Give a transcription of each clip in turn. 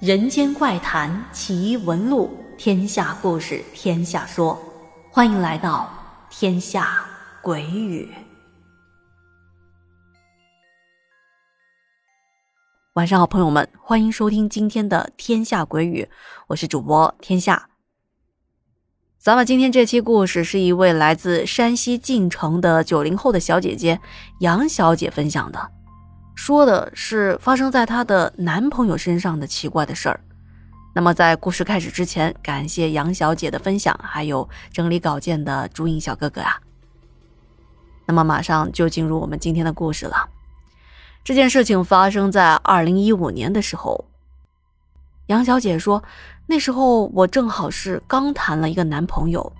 人间怪谈奇闻录，天下故事天下说，欢迎来到天下鬼语。晚上好，朋友们，欢迎收听今天的天下鬼语，我是主播天下。咱们今天这期故事是一位来自山西晋城的九零后的小姐姐杨小姐分享的。说的是发生在她的男朋友身上的奇怪的事儿。那么在故事开始之前，感谢杨小姐的分享，还有整理稿件的朱印小哥哥啊。那么马上就进入我们今天的故事了。这件事情发生在二零一五年的时候。杨小姐说，那时候我正好是刚谈了一个男朋友，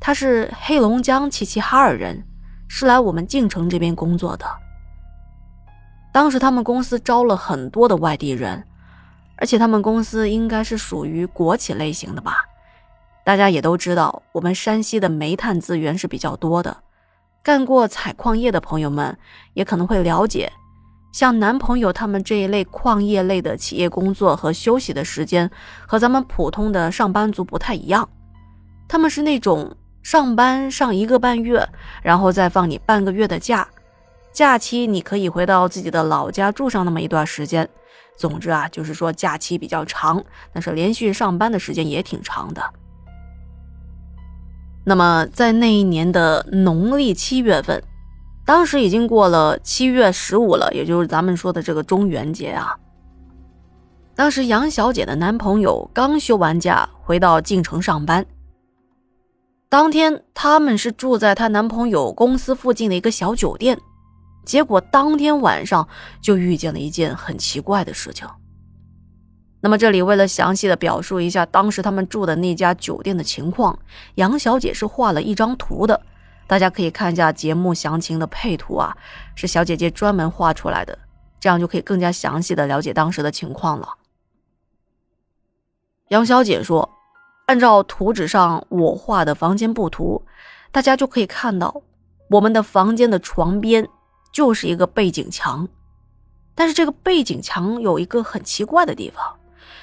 他是黑龙江齐齐哈尔人，是来我们晋城这边工作的。当时他们公司招了很多的外地人，而且他们公司应该是属于国企类型的吧？大家也都知道，我们山西的煤炭资源是比较多的。干过采矿业的朋友们也可能会了解，像男朋友他们这一类矿业类的企业工作和休息的时间和咱们普通的上班族不太一样，他们是那种上班上一个半月，然后再放你半个月的假。假期你可以回到自己的老家住上那么一段时间，总之啊，就是说假期比较长，但是连续上班的时间也挺长的。那么在那一年的农历七月份，当时已经过了七月十五了，也就是咱们说的这个中元节啊。当时杨小姐的男朋友刚休完假回到晋城上班，当天他们是住在她男朋友公司附近的一个小酒店。结果当天晚上就遇见了一件很奇怪的事情。那么这里为了详细的表述一下当时他们住的那家酒店的情况，杨小姐是画了一张图的，大家可以看一下节目详情的配图啊，是小姐姐专门画出来的，这样就可以更加详细的了解当时的情况了。杨小姐说，按照图纸上我画的房间布图，大家就可以看到我们的房间的床边。就是一个背景墙，但是这个背景墙有一个很奇怪的地方，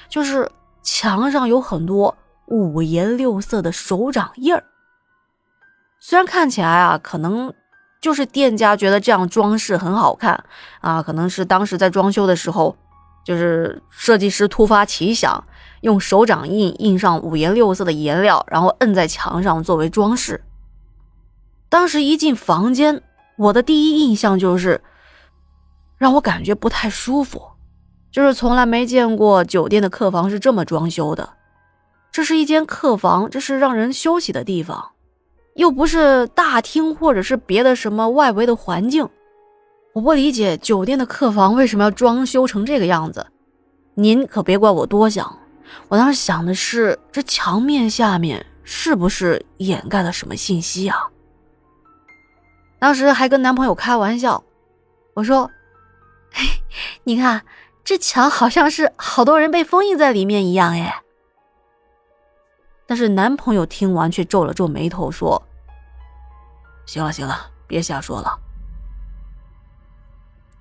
就是墙上有很多五颜六色的手掌印儿。虽然看起来啊，可能就是店家觉得这样装饰很好看啊，可能是当时在装修的时候，就是设计师突发奇想，用手掌印印上五颜六色的颜料，然后摁在墙上作为装饰。当时一进房间。我的第一印象就是，让我感觉不太舒服，就是从来没见过酒店的客房是这么装修的。这是一间客房，这是让人休息的地方，又不是大厅或者是别的什么外围的环境。我不理解酒店的客房为什么要装修成这个样子。您可别怪我多想，我当时想的是，这墙面下面是不是掩盖了什么信息啊？当时还跟男朋友开玩笑，我说：“嘿，你看这墙好像是好多人被封印在里面一样。”哎，但是男朋友听完却皱了皱眉头，说：“行了行了，别瞎说了。”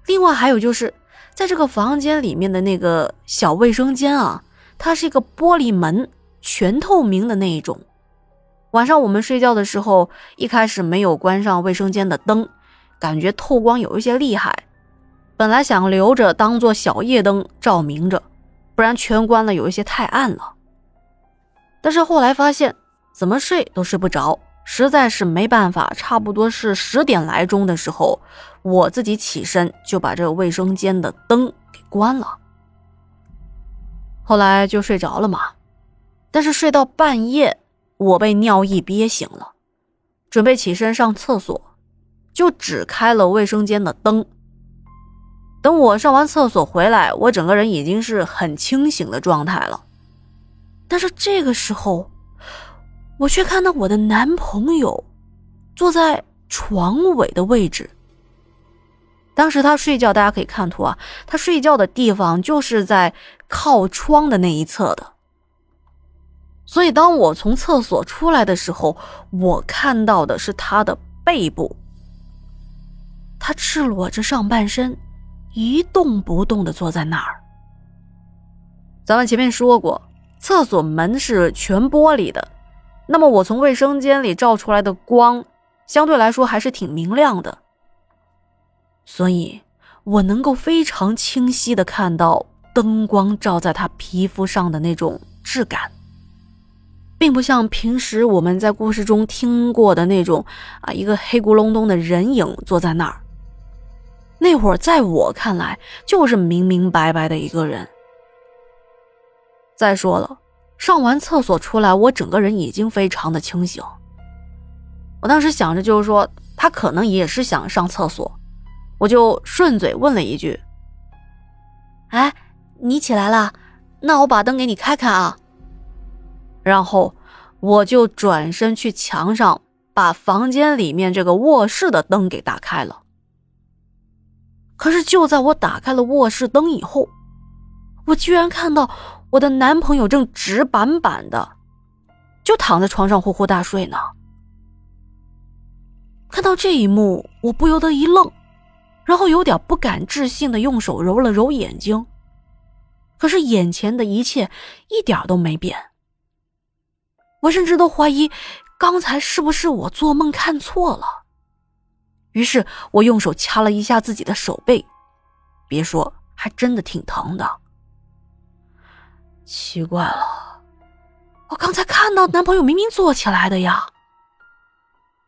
另外还有就是，在这个房间里面的那个小卫生间啊，它是一个玻璃门，全透明的那一种。晚上我们睡觉的时候，一开始没有关上卫生间的灯，感觉透光有一些厉害。本来想留着当做小夜灯照明着，不然全关了有一些太暗了。但是后来发现怎么睡都睡不着，实在是没办法。差不多是十点来钟的时候，我自己起身就把这个卫生间的灯给关了。后来就睡着了嘛，但是睡到半夜。我被尿意憋醒了，准备起身上厕所，就只开了卫生间的灯。等我上完厕所回来，我整个人已经是很清醒的状态了。但是这个时候，我却看到我的男朋友坐在床尾的位置。当时他睡觉，大家可以看图啊，他睡觉的地方就是在靠窗的那一侧的。所以，当我从厕所出来的时候，我看到的是他的背部。他赤裸着上半身，一动不动的坐在那儿。咱们前面说过，厕所门是全玻璃的，那么我从卫生间里照出来的光，相对来说还是挺明亮的，所以我能够非常清晰的看到灯光照在他皮肤上的那种质感，并不像平时我们在故事中听过的那种啊，一个黑咕隆咚的人影坐在那儿。那会儿在我看来，就是明明白白的一个人。再说了，上完厕所出来，我整个人已经非常的清醒。我当时想着，就是说他可能也是想上厕所，我就顺嘴问了一句：“哎，你起来了？那我把灯给你开开啊。”然后我就转身去墙上把房间里面这个卧室的灯给打开了。可是就在我打开了卧室灯以后，我居然看到。我的男朋友正直板板的，就躺在床上呼呼大睡呢。看到这一幕，我不由得一愣，然后有点不敢置信的用手揉了揉眼睛，可是眼前的一切一点都没变。我甚至都怀疑刚才是不是我做梦看错了。于是我用手掐了一下自己的手背，别说，还真的挺疼的。奇怪了，我刚才看到男朋友明明坐起来的呀，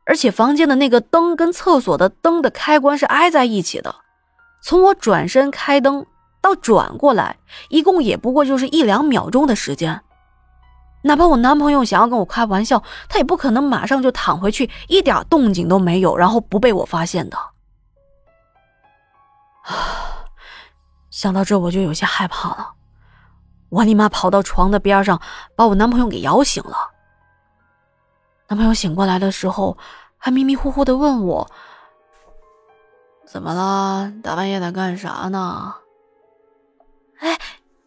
而且房间的那个灯跟厕所的灯的开关是挨在一起的。从我转身开灯到转过来，一共也不过就是一两秒钟的时间。哪怕我男朋友想要跟我开玩笑，他也不可能马上就躺回去，一点动静都没有，然后不被我发现的。啊，想到这我就有些害怕了。我立马跑到床的边上，把我男朋友给摇醒了。男朋友醒过来的时候，还迷迷糊糊的问我：“怎么了？大半夜的干啥呢？”哎，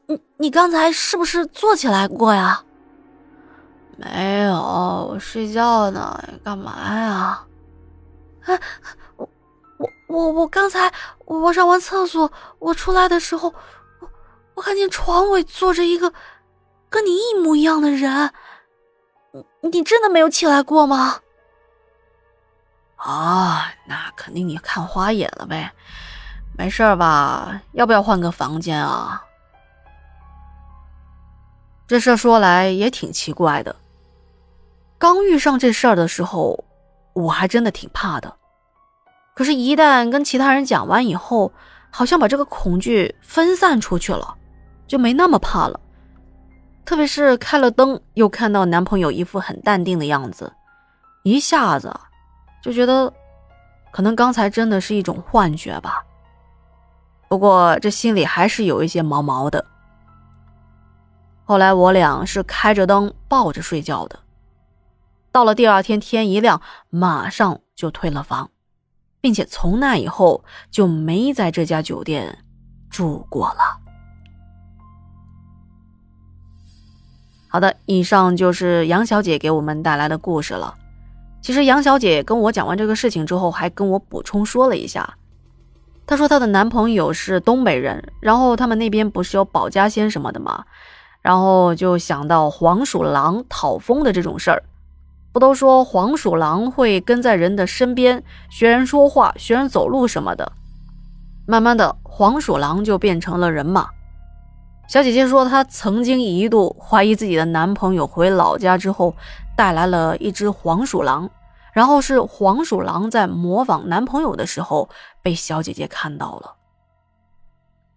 你你刚才是不是坐起来过呀？没有，我睡觉呢。干嘛呀？哎，我我我我刚才我上完厕所，我出来的时候。我我看见床尾坐着一个跟你一模一样的人，你真的没有起来过吗？啊，那肯定你看花眼了呗，没事吧？要不要换个房间啊？这事说来也挺奇怪的，刚遇上这事儿的时候，我还真的挺怕的，可是，一旦跟其他人讲完以后，好像把这个恐惧分散出去了。就没那么怕了，特别是开了灯，又看到男朋友一副很淡定的样子，一下子就觉得，可能刚才真的是一种幻觉吧。不过这心里还是有一些毛毛的。后来我俩是开着灯抱着睡觉的，到了第二天天一亮，马上就退了房，并且从那以后就没在这家酒店住过了。好的，以上就是杨小姐给我们带来的故事了。其实杨小姐跟我讲完这个事情之后，还跟我补充说了一下。她说她的男朋友是东北人，然后他们那边不是有保家仙什么的吗？然后就想到黄鼠狼讨风的这种事儿。都说黄鼠狼会跟在人的身边，学人说话、学人走路什么的？慢慢的，黄鼠狼就变成了人嘛。小姐姐说，她曾经一度怀疑自己的男朋友回老家之后带来了一只黄鼠狼，然后是黄鼠狼在模仿男朋友的时候被小姐姐看到了。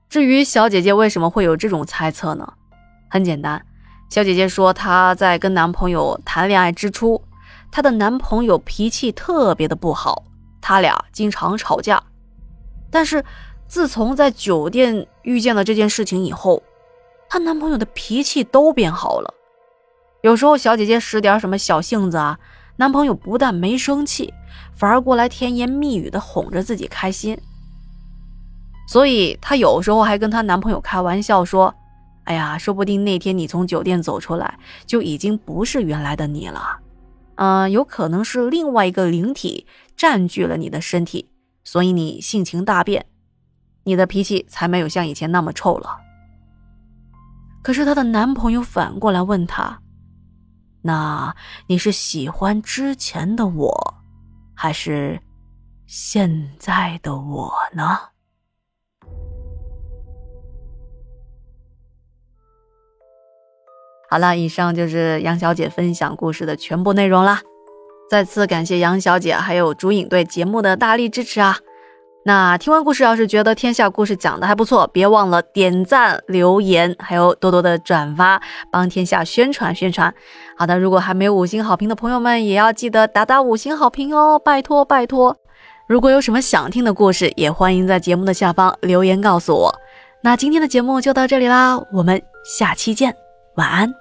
至于小姐姐为什么会有这种猜测呢？很简单，小姐姐说她在跟男朋友谈恋爱之初，她的男朋友脾气特别的不好，他俩经常吵架。但是自从在酒店遇见了这件事情以后，她男朋友的脾气都变好了，有时候小姐姐使点什么小性子啊，男朋友不但没生气，反而过来甜言蜜语的哄着自己开心。所以她有时候还跟她男朋友开玩笑说：“哎呀，说不定那天你从酒店走出来，就已经不是原来的你了，嗯，有可能是另外一个灵体占据了你的身体，所以你性情大变，你的脾气才没有像以前那么臭了。”可是她的男朋友反过来问她：“那你是喜欢之前的我，还是现在的我呢？”好了，以上就是杨小姐分享故事的全部内容啦。再次感谢杨小姐还有竹影对节目的大力支持啊！那听完故事，要是觉得天下故事讲的还不错，别忘了点赞、留言，还有多多的转发，帮天下宣传宣传。好的，如果还没有五星好评的朋友们，也要记得打打五星好评哦，拜托拜托！如果有什么想听的故事，也欢迎在节目的下方留言告诉我。那今天的节目就到这里啦，我们下期见，晚安。